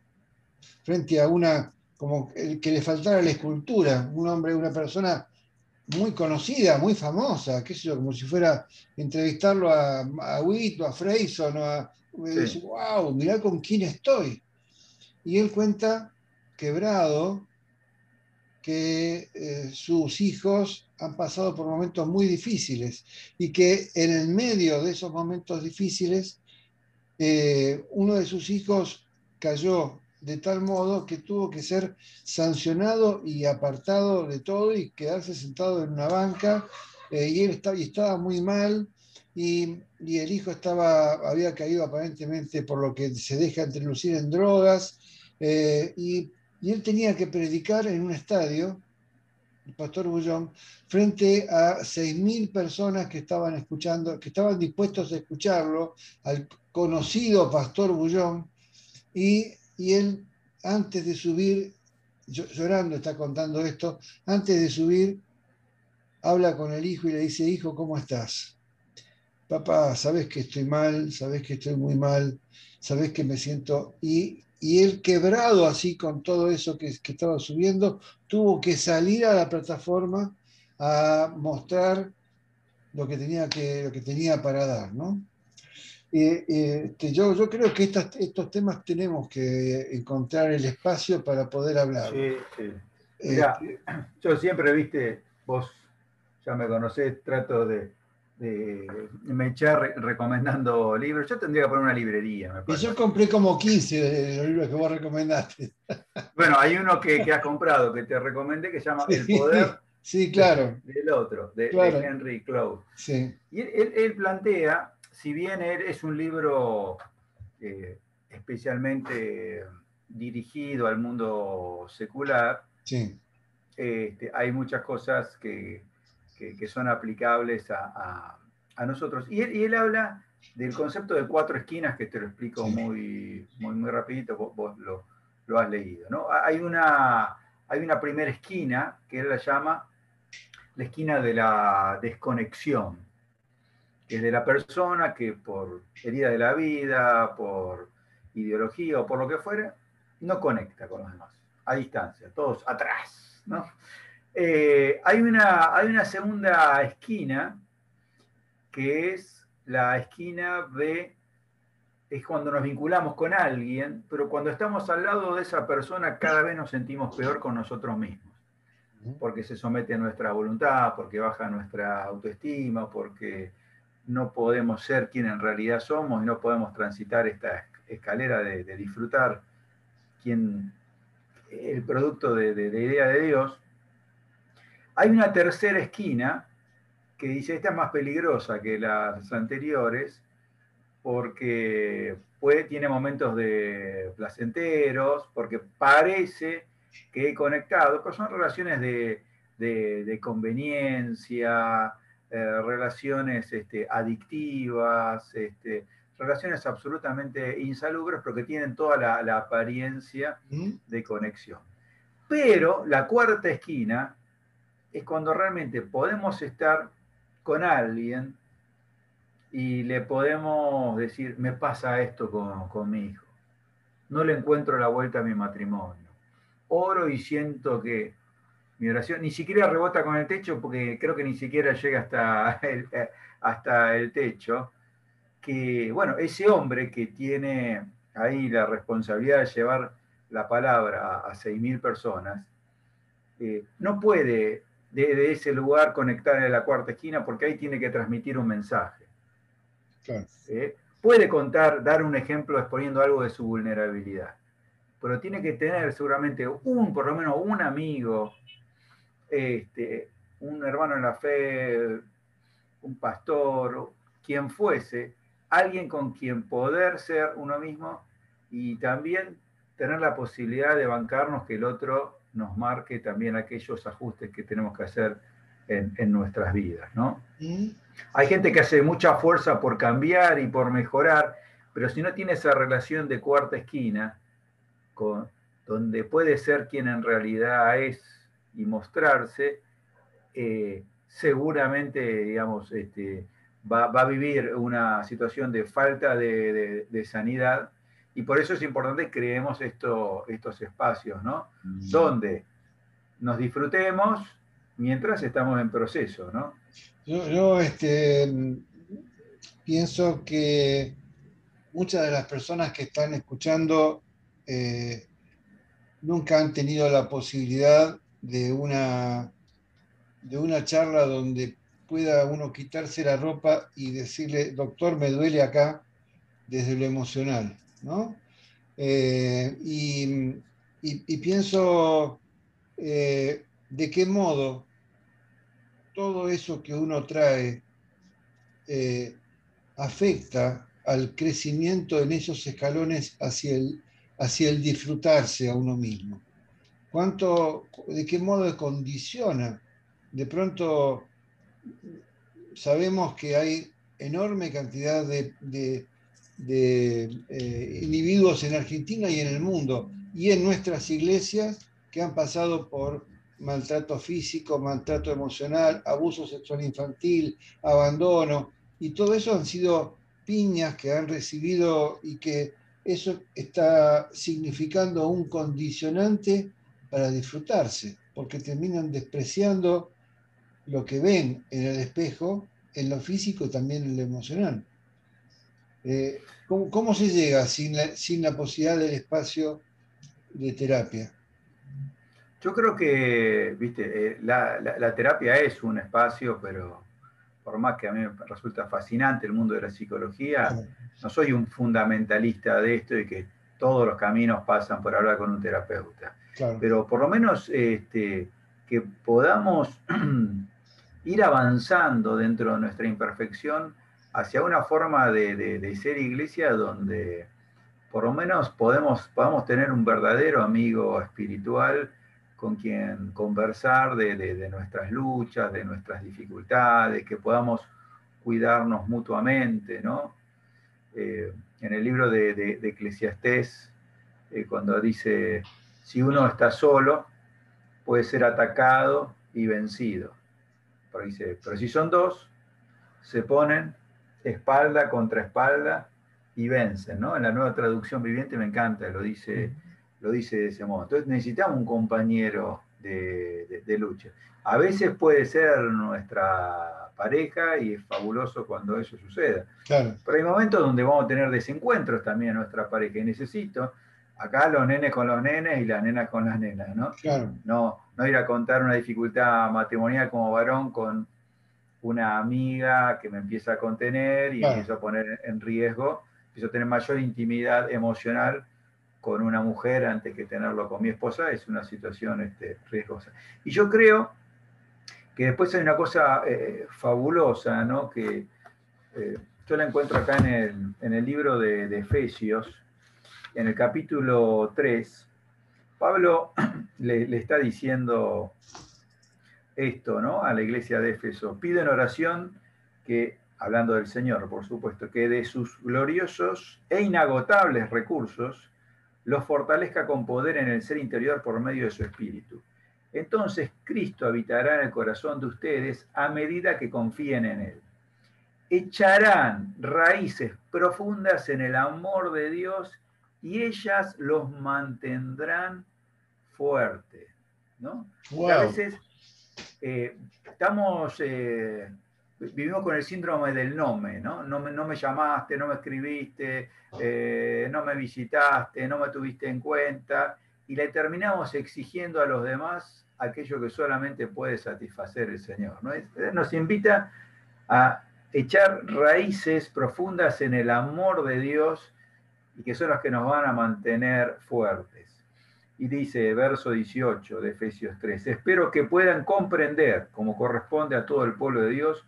frente a una, como el que le faltara la escultura, un hombre, una persona muy conocida, muy famosa, qué sé yo, como si fuera entrevistarlo a, a Witt o a Freyson, o a, dice, wow, mirá con quién estoy. Y él cuenta, quebrado, que eh, sus hijos han pasado por momentos muy difíciles y que en el medio de esos momentos difíciles, eh, uno de sus hijos cayó de tal modo que tuvo que ser sancionado y apartado de todo y quedarse sentado en una banca. Eh, y él estaba, y muy mal y, el hijo estaba, había caído aparentemente por lo que se deja entrelucir en drogas. Eh, y, él tenía que predicar en un estadio, el pastor Bullón, frente a 6.000 personas que estaban escuchando, que estaban dispuestos a escucharlo, al conocido pastor Bullón, y y él antes de subir, llorando está contando esto, antes de subir, habla con el hijo y le dice, hijo, ¿cómo estás? Papá, sabes que estoy mal, sabes que estoy muy mal, sabes que me siento... Y, él quebrado así con todo eso que, que estaba subiendo, tuvo que salir a la plataforma a mostrar lo que tenía, que, lo que tenía para dar, ¿no? Este, yo, yo creo que estos temas tenemos que encontrar el espacio para poder hablar. Sí, sí. Este, yo siempre, viste, vos ya me conocés, trato de, me echar recomendando libros. Yo tendría que poner una librería. y yo compré como 15 de los libros que vos recomendaste. Bueno, hay uno que, que has comprado que te recomendé que se llama El Poder sí, claro. del Otro, de, Henry Cloud. Sí. Y él, plantea, si bien él es un libro eh, especialmente dirigido al mundo secular, sí. Este, hay muchas cosas que, que, son aplicables a, a, nosotros. Y él, y él, habla del concepto de cuatro esquinas, que te lo explico muy, muy, muy rapidito, vos, lo, lo, has leído. ¿no? Hay, una, hay una primera esquina que él la llama la esquina de la desconexión, de la persona que por herida de la vida, por ideología o por lo que fuera, no conecta con los demás, a distancia, todos atrás. ¿no? Eh, hay, una, hay una segunda esquina que es la esquina de, es cuando nos vinculamos con alguien, pero cuando estamos al lado de esa persona cada vez nos sentimos peor con nosotros mismos, porque se somete a nuestra voluntad, porque baja nuestra autoestima, porque no podemos ser quien en realidad somos y no podemos transitar esta escalera de, disfrutar quien, el producto de, de, de idea de Dios, hay una tercera esquina que dice, esta es más peligrosa que las anteriores, porque tiene momentos de placenteros, porque parece que he conectado, que son relaciones de, conveniencia, eh, relaciones este, adictivas, este, relaciones absolutamente insalubres, pero que tienen toda la, la apariencia de conexión. Pero la cuarta esquina es cuando realmente podemos estar con alguien y le podemos decir, me pasa esto con, mi hijo, no le encuentro la vuelta a mi matrimonio, oro y siento que mi oración ni siquiera rebota con el techo porque creo que ni siquiera llega hasta el, hasta el techo, que bueno, ese hombre que tiene ahí la responsabilidad de llevar la palabra a, 6.000 personas, eh, no puede de, ese lugar conectar en la cuarta esquina, porque ahí tiene que transmitir un mensaje. ¿Eh? Puede contar, dar un ejemplo exponiendo algo de su vulnerabilidad, pero tiene que tener seguramente un, por lo menos un amigo, este, un hermano en la fe, un pastor, quien fuese, alguien con quien poder ser uno mismo y también tener la posibilidad de bancarnos que el otro nos marque también aquellos ajustes que tenemos que hacer en, nuestras vidas, ¿no? Mm. Hay gente que hace mucha fuerza por cambiar y por mejorar, pero si no tiene esa relación de cuarta esquina, con, donde puede ser quien en realidad es y mostrarse, eh, seguramente, digamos, este, va, a vivir una situación de falta de sanidad y por eso es importante que creemos esto, estos espacios, ¿no? Mm. Donde nos disfrutemos mientras estamos en proceso, ¿no? Yo, este, pienso que muchas de las personas que están escuchando eh, nunca han tenido la posibilidad de una, de una charla donde pueda uno quitarse la ropa y decirle, doctor, me duele acá desde lo emocional. ¿no? Eh, y, pienso eh, de qué modo todo eso que uno trae eh, afecta al crecimiento en esos escalones hacia el, hacia el disfrutarse a uno mismo. ¿Cuánto, ¿De qué modo condiciona? De pronto sabemos que hay enorme cantidad de, eh, individuos en Argentina y en el mundo, y en nuestras iglesias que han pasado por maltrato físico, maltrato emocional, abuso sexual infantil, abandono, y todo eso han sido piñas que han recibido y que eso está significando un condicionante para disfrutarse, porque terminan despreciando lo que ven en el espejo en lo físico y también en lo emocional. Eh, ¿cómo, se llega sin la, sin la posibilidad del espacio de terapia? Yo creo que, viste, eh, la, terapia es un espacio, pero por más que a mí me resulta fascinante el mundo de la psicología, no soy un fundamentalista de esto y que todos los caminos pasan por hablar con un terapeuta. Pero por lo menos este, que podamos ir avanzando dentro de nuestra imperfección hacia una forma de, ser iglesia donde por lo menos podemos, podamos tener un verdadero amigo espiritual con quien conversar de, nuestras luchas, de nuestras dificultades, que podamos cuidarnos mutuamente, ¿no? Eh, en el libro de, Eclesiastés, eh, cuando dice, si uno está solo, puede ser atacado y vencido. Pero dice, pero si son dos, se ponen espalda contra espalda y vencen, ¿no? En la nueva traducción viviente me encanta, lo dice, lo dice de ese modo. Entonces necesitamos un compañero de, lucha. A veces puede ser nuestra pareja y es fabuloso cuando eso suceda. Pero hay momentos donde vamos a tener desencuentros también a nuestra pareja y necesito acá los nenes con los nenes y las nenas con las nenas, ¿no? No, no ir a contar una dificultad matrimonial como varón con una amiga que me empieza a contener y empiezo a poner en riesgo, empiezo a tener mayor intimidad emocional con una mujer antes que tenerlo con mi esposa, es una situación este, riesgosa. Y yo creo que después hay una cosa eh, fabulosa, ¿no? Que eh, yo la encuentro acá en el, en el libro de, de Efesios, en el capítulo 3, Pablo le, está diciendo esto ¿no? a la iglesia de Éfeso. Piden oración que, hablando del Señor, por supuesto, que de sus gloriosos e inagotables recursos los fortalezca con poder en el ser interior por medio de su espíritu. Entonces Cristo habitará en el corazón de ustedes a medida que confíen en Él. Echarán raíces profundas en el amor de Dios y ellas los mantendrán fuertes. ¿no? A veces eh, estamos, eh, vivimos con el síndrome del no me, ¿no? No me, no me llamaste, no me escribiste, eh, no me visitaste, no me tuviste en cuenta, y le terminamos exigiendo a los demás aquello que solamente puede satisfacer el Señor. ¿no? Nos invita a echar raíces profundas en el amor de Dios y que son las que nos van a mantener fuertes. Y dice, verso 18 de Efesios 3, espero que puedan comprender, como corresponde a todo el pueblo de Dios,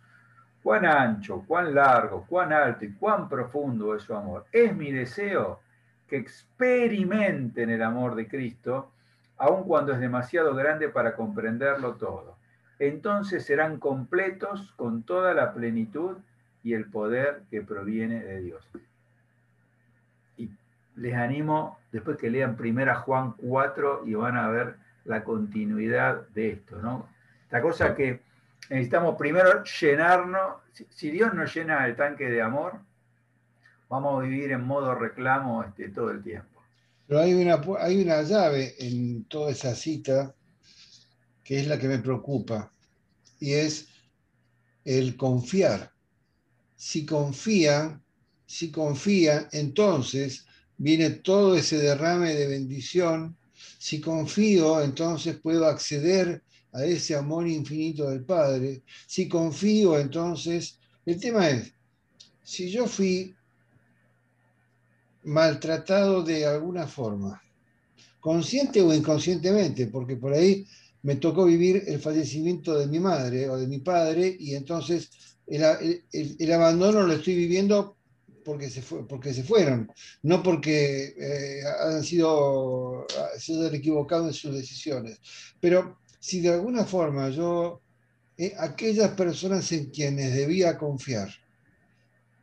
cuán ancho, cuán largo, cuán alto y cuán profundo es su amor. Es mi deseo que experimenten el amor de Cristo, aun cuando es demasiado grande para comprenderlo todo. Entonces serán completos con toda la plenitud y el poder que proviene de Dios les animo después que lean primera Juan 4 y van a ver la continuidad de esto, ¿no? La cosa que necesitamos primero llenarnos, si Dios nos llena el tanque de amor, vamos a vivir en modo reclamo este, todo el tiempo. Pero hay una, hay una llave en toda esa cita que es la que me preocupa, y es el confiar. Si confía, si confía, entonces viene todo ese derrame de bendición. Si confío, entonces puedo acceder a ese amor infinito del Padre. Si confío, entonces, el tema es, si yo fui maltratado de alguna forma, consciente o inconscientemente, porque por ahí me tocó vivir el fallecimiento de mi madre o de mi padre y entonces el, abandono lo estoy viviendo porque se, fue, porque se fueron, no porque eh, han sido, se han equivocado en sus decisiones. Pero si de alguna forma yo, eh, aquellas personas en quienes debía confiar,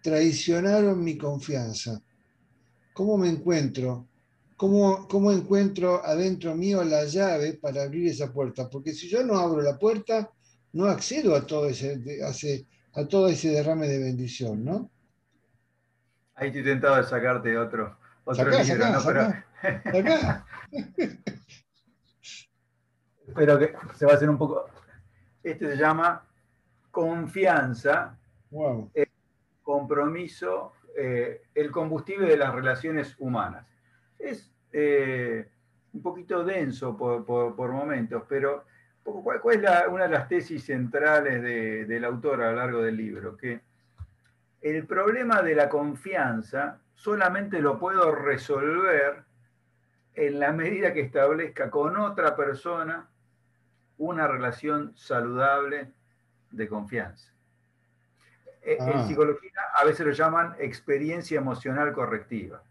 traicionaron mi confianza, ¿cómo me encuentro? ¿Cómo, ¿Cómo encuentro adentro mío la llave para abrir esa puerta? Porque si yo no abro la puerta, no accedo a todo ese, a, a todo ese derrame de bendición, ¿no? Ahí estoy tentado de sacarte otro, otro libro, ¿no? Pero... que se va a hacer un poco. Este se llama Confianza el compromiso, eh, el combustible de las relaciones humanas. Es eh, un poquito denso por, momentos, pero ¿cuál, es una de las tesis centrales del autor a lo largo del libro? Que el problema de la confianza solamente lo puedo resolver en la medida que establezca con otra persona una relación saludable de confianza. Eh, en ah. psicología a veces lo llaman experiencia emocional correctiva.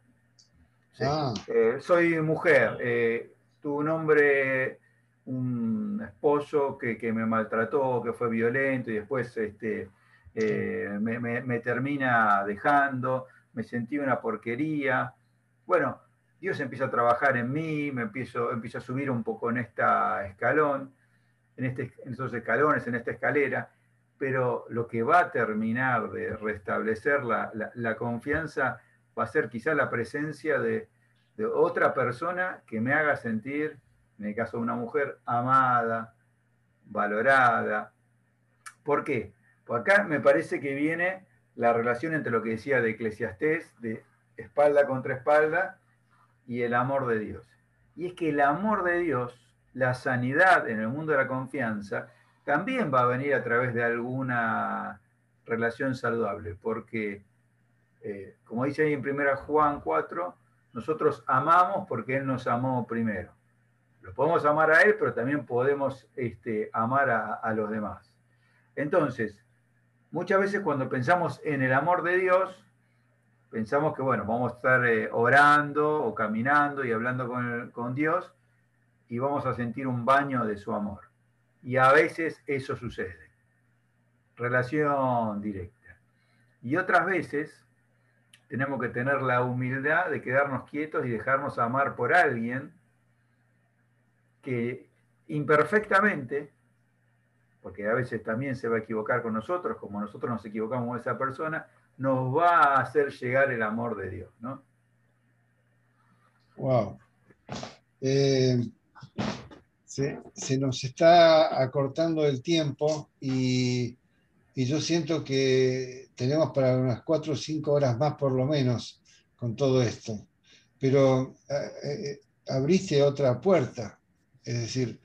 Ah. Eh, soy mujer, eh, tu un hombre, un esposo que, me maltrató, que fue violento y después este, me, termina dejando, me sentí una porquería. Bueno, Dios empieza a trabajar en mí, me empiezo, a subir un poco en esta escalón, en, en estos escalones, en esta escalera, pero lo que va a terminar de restablecer la, confianza va a ser quizá la presencia de, otra persona que me haga sentir, en el caso de una mujer, amada, valorada. ¿Por qué? Porque acá me parece que viene la relación entre lo que decía de Eclesiastés, de espalda contra espalda, y el amor de Dios. Y es que el amor de Dios, la sanidad en el mundo de la confianza, también va a venir a través de alguna relación saludable, porque, eh, como dice ahí en 1 Juan 4, nosotros amamos porque Él nos amó primero. Lo podemos amar a Él, pero también podemos este, amar a los demás. Entonces, muchas veces cuando pensamos en el amor de Dios, pensamos que, bueno, vamos a estar eh, orando o caminando y hablando con, Dios y vamos a sentir un baño de su amor. Y a veces eso sucede. Relación directa. Y otras veces tenemos que tener la humildad de quedarnos quietos y dejarnos amar por alguien que imperfectamente porque a veces también se va a equivocar con nosotros, como nosotros nos equivocamos con esa persona, nos va a hacer llegar el amor de Dios, ¿no? Wow. Eh, se, nos está acortando el tiempo y, yo siento que tenemos para unas cuatro o cinco horas más por lo menos con todo esto. Pero eh, eh, abriste otra puerta, es decir,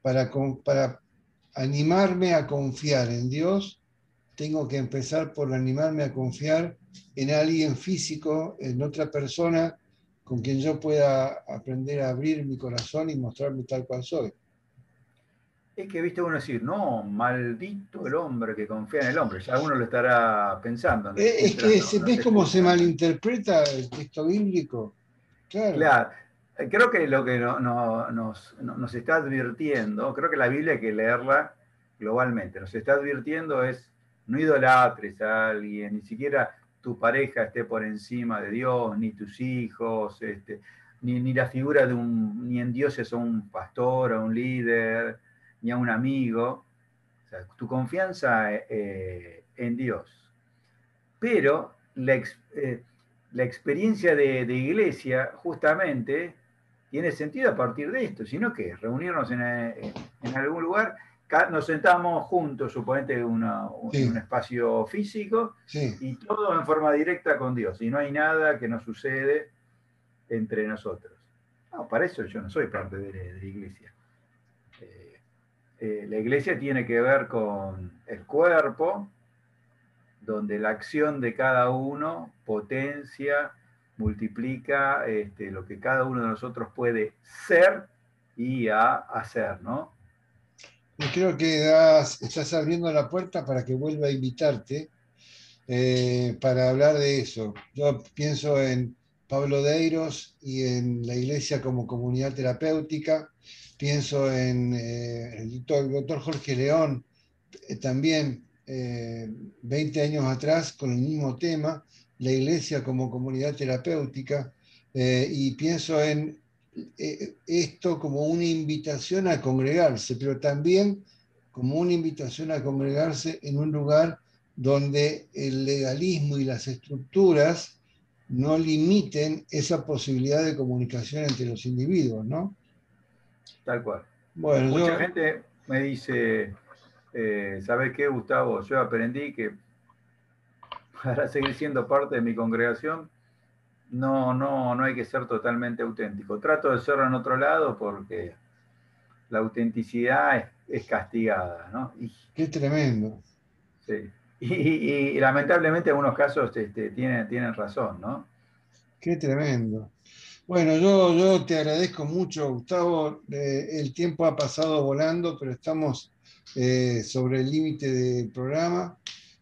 para, para animarme a confiar en Dios, tengo que empezar por animarme a confiar en alguien físico, en otra persona con quien yo pueda aprender a abrir mi corazón y mostrarme tal cual soy. Es que viste uno decir, no, maldito el hombre que confía en el hombre, ya uno lo estará pensando. Eh, es, que ves cómo se malinterpreta el texto bíblico. Claro. claro. Creo que lo que nos, está advirtiendo, creo que la Biblia hay que leerla globalmente, nos está advirtiendo es no idolatres a alguien, ni siquiera tu pareja esté por encima de Dios, ni tus hijos, este, ni, la figura de un, ni en Dios es un pastor, o un líder, ni a un amigo. tu confianza eh, en Dios. Pero la, eh, la experiencia de, de, iglesia justamente tiene sentido a partir de esto, sino que reunirnos en, eh, en algún lugar, nos sentamos juntos, suponete en un espacio físico, y todo en forma directa con Dios, y no hay nada que nos sucede entre nosotros. No, para eso yo no soy parte de, la iglesia. Eh, eh, la iglesia tiene que ver con el cuerpo, donde la acción de cada uno potencia multiplica este, lo que cada uno de nosotros puede ser y a hacer, ¿no? Y creo que estás abriendo la puerta para que vuelva a invitarte eh, para hablar de eso. Yo pienso en Pablo Deiros y en la iglesia como comunidad terapéutica, pienso en eh, el, doctor, Jorge León, eh, también 20 años atrás con el mismo tema, la iglesia como comunidad terapéutica eh, y pienso en eh, esto como una invitación a congregarse, pero también como una invitación a congregarse en un lugar donde el legalismo y las estructuras no limiten esa posibilidad de comunicación entre los individuos, ¿no? Tal cual. Bueno, Mucha gente me dice, eh, ¿sabes qué, Gustavo? Yo aprendí que para seguir siendo parte de mi congregación, no, no, no hay que ser totalmente auténtico. Trato de serlo en otro lado porque la autenticidad es, castigada, ¿no? Qué tremendo. Sí. Y, lamentablemente en algunos casos este, tienen, tienen razón, ¿no? Qué tremendo. Bueno, yo, yo te agradezco mucho, Gustavo. Eh, el tiempo ha pasado volando, pero estamos eh, sobre el límite del programa.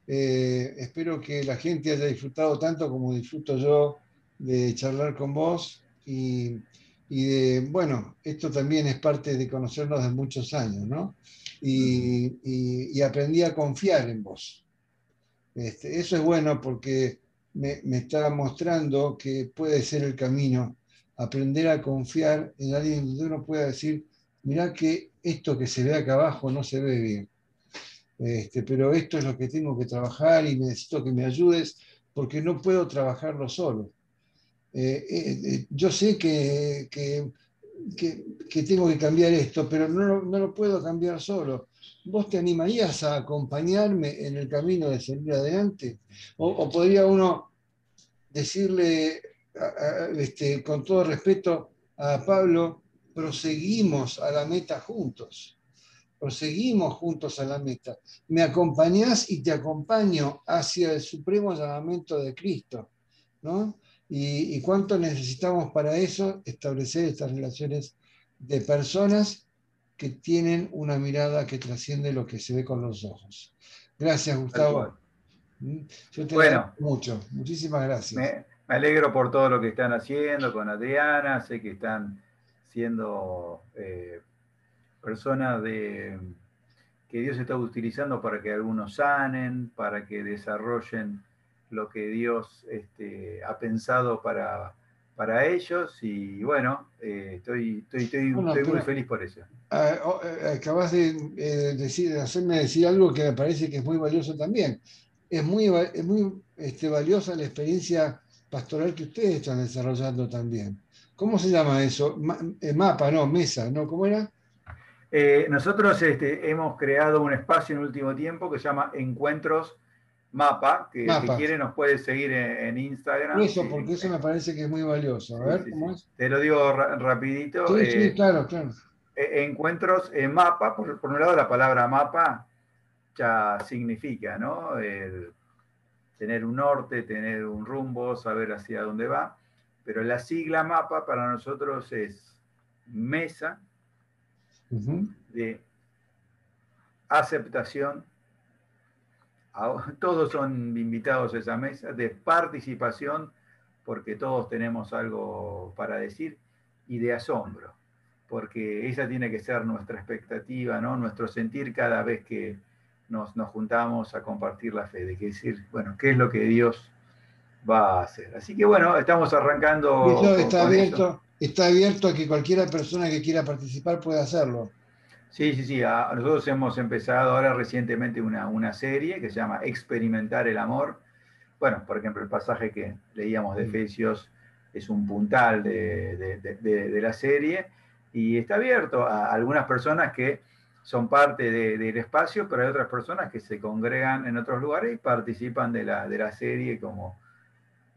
Eh, espero que la gente haya disfrutado tanto como disfruto yo de charlar con vos y, de, bueno, esto también es parte de conocernos de muchos años, ¿no? Y, aprendí a confiar en vos. Este, eso es bueno porque me, me está mostrando que puede ser el camino, aprender a confiar en alguien donde uno pueda decir, mirá que esto que se ve acá abajo no se ve bien. Este, pero esto es lo que tengo que trabajar y necesito que me ayudes porque no puedo trabajarlo solo. Eh, eh, eh, yo sé que, que, tengo que cambiar esto, pero no, no, lo puedo cambiar solo. ¿Vos te animarías a acompañarme en el camino de salir adelante? ¿O, podría uno decirle, este, con todo respeto a Pablo, proseguimos a la meta juntos? Proseguimos juntos a la meta. Me acompañás y te acompaño hacia el supremo llamamiento de Cristo. ¿no? Y, cuánto necesitamos para eso establecer estas relaciones de personas que tienen una mirada que trasciende lo que se ve con los ojos. Gracias, Gustavo. ¿Mm? Yo te bueno, mucho. Muchísimas gracias. Me, alegro por todo lo que están haciendo con Adriana. Sé que están siendo eh, personas de, que Dios está utilizando para que algunos sanen, para que desarrollen lo que Dios este, ha pensado para, para ellos y bueno, eh, estoy, estoy, muy feliz por eso. Ah, eh, acabas de, eh, decir, hacerme decir algo que me parece que es muy valioso también. Es muy, es muy este, valiosa la experiencia pastoral que ustedes están desarrollando también. ¿Cómo se llama eso? mapa, no, mesa, ¿no? ¿Cómo era? Nosotros este, hemos creado un espacio en el último tiempo que se llama Encuentros Mapa, que si quiere nos puede seguir en, Instagram. Eso, porque eso me parece que es muy valioso. A ver, ¿cómo es? Te lo digo rapidito. Sí, sí, eh, claro, claro. E, encuentros en mapa, por, un lado la palabra mapa ya significa, ¿no? El tener un norte, tener un rumbo, saber hacia dónde va. Pero la sigla mapa para nosotros es mesa de aceptación todos son invitados a esa mesa de participación, porque todos tenemos algo para decir, y de asombro, porque esa tiene que ser nuestra expectativa, ¿no? nuestro sentir cada vez que nos, juntamos a compartir la fe, de que decir, bueno, ¿qué es lo que Dios va a hacer? Así que bueno, estamos arrancando. está, abierto, está abierto a que cualquiera persona que quiera participar pueda hacerlo. Sí, sí, sí. nosotros hemos empezado ahora recientemente una, una, serie que se llama Experimentar el Amor. Bueno, por ejemplo, el pasaje que leíamos de mm. Efesios es un puntal de, de, la serie y está abierto a algunas personas que son parte del espacio, pero hay otras personas que se congregan en otros lugares y participan de la, de la serie como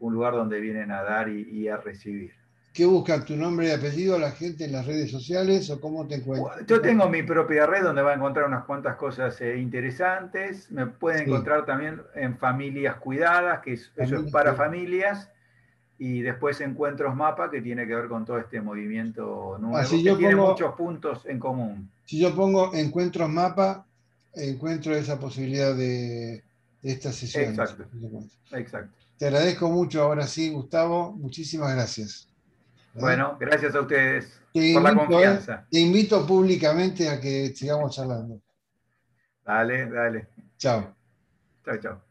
un lugar donde vienen a dar y a recibir. ¿Qué busca tu nombre y apellido a la gente en las redes sociales o cómo te encuentras? Yo tengo mi propia red donde va a encontrar unas cuantas cosas eh, interesantes. Me pueden encontrar también en Familias Cuidadas, que eso es para familias. Y después Encuentros Mapa, que tiene que ver con todo este movimiento nuevo, que tiene muchos puntos en común. Si yo pongo Encuentros Mapa, encuentro esa posibilidad de, de esta sesión. Exacto. Exacto. Te agradezco mucho ahora sí, Gustavo. Muchísimas gracias. Bueno, gracias a ustedes por la confianza. te invito públicamente a que sigamos charlando. Dale, dale. Chao. Chao, chao.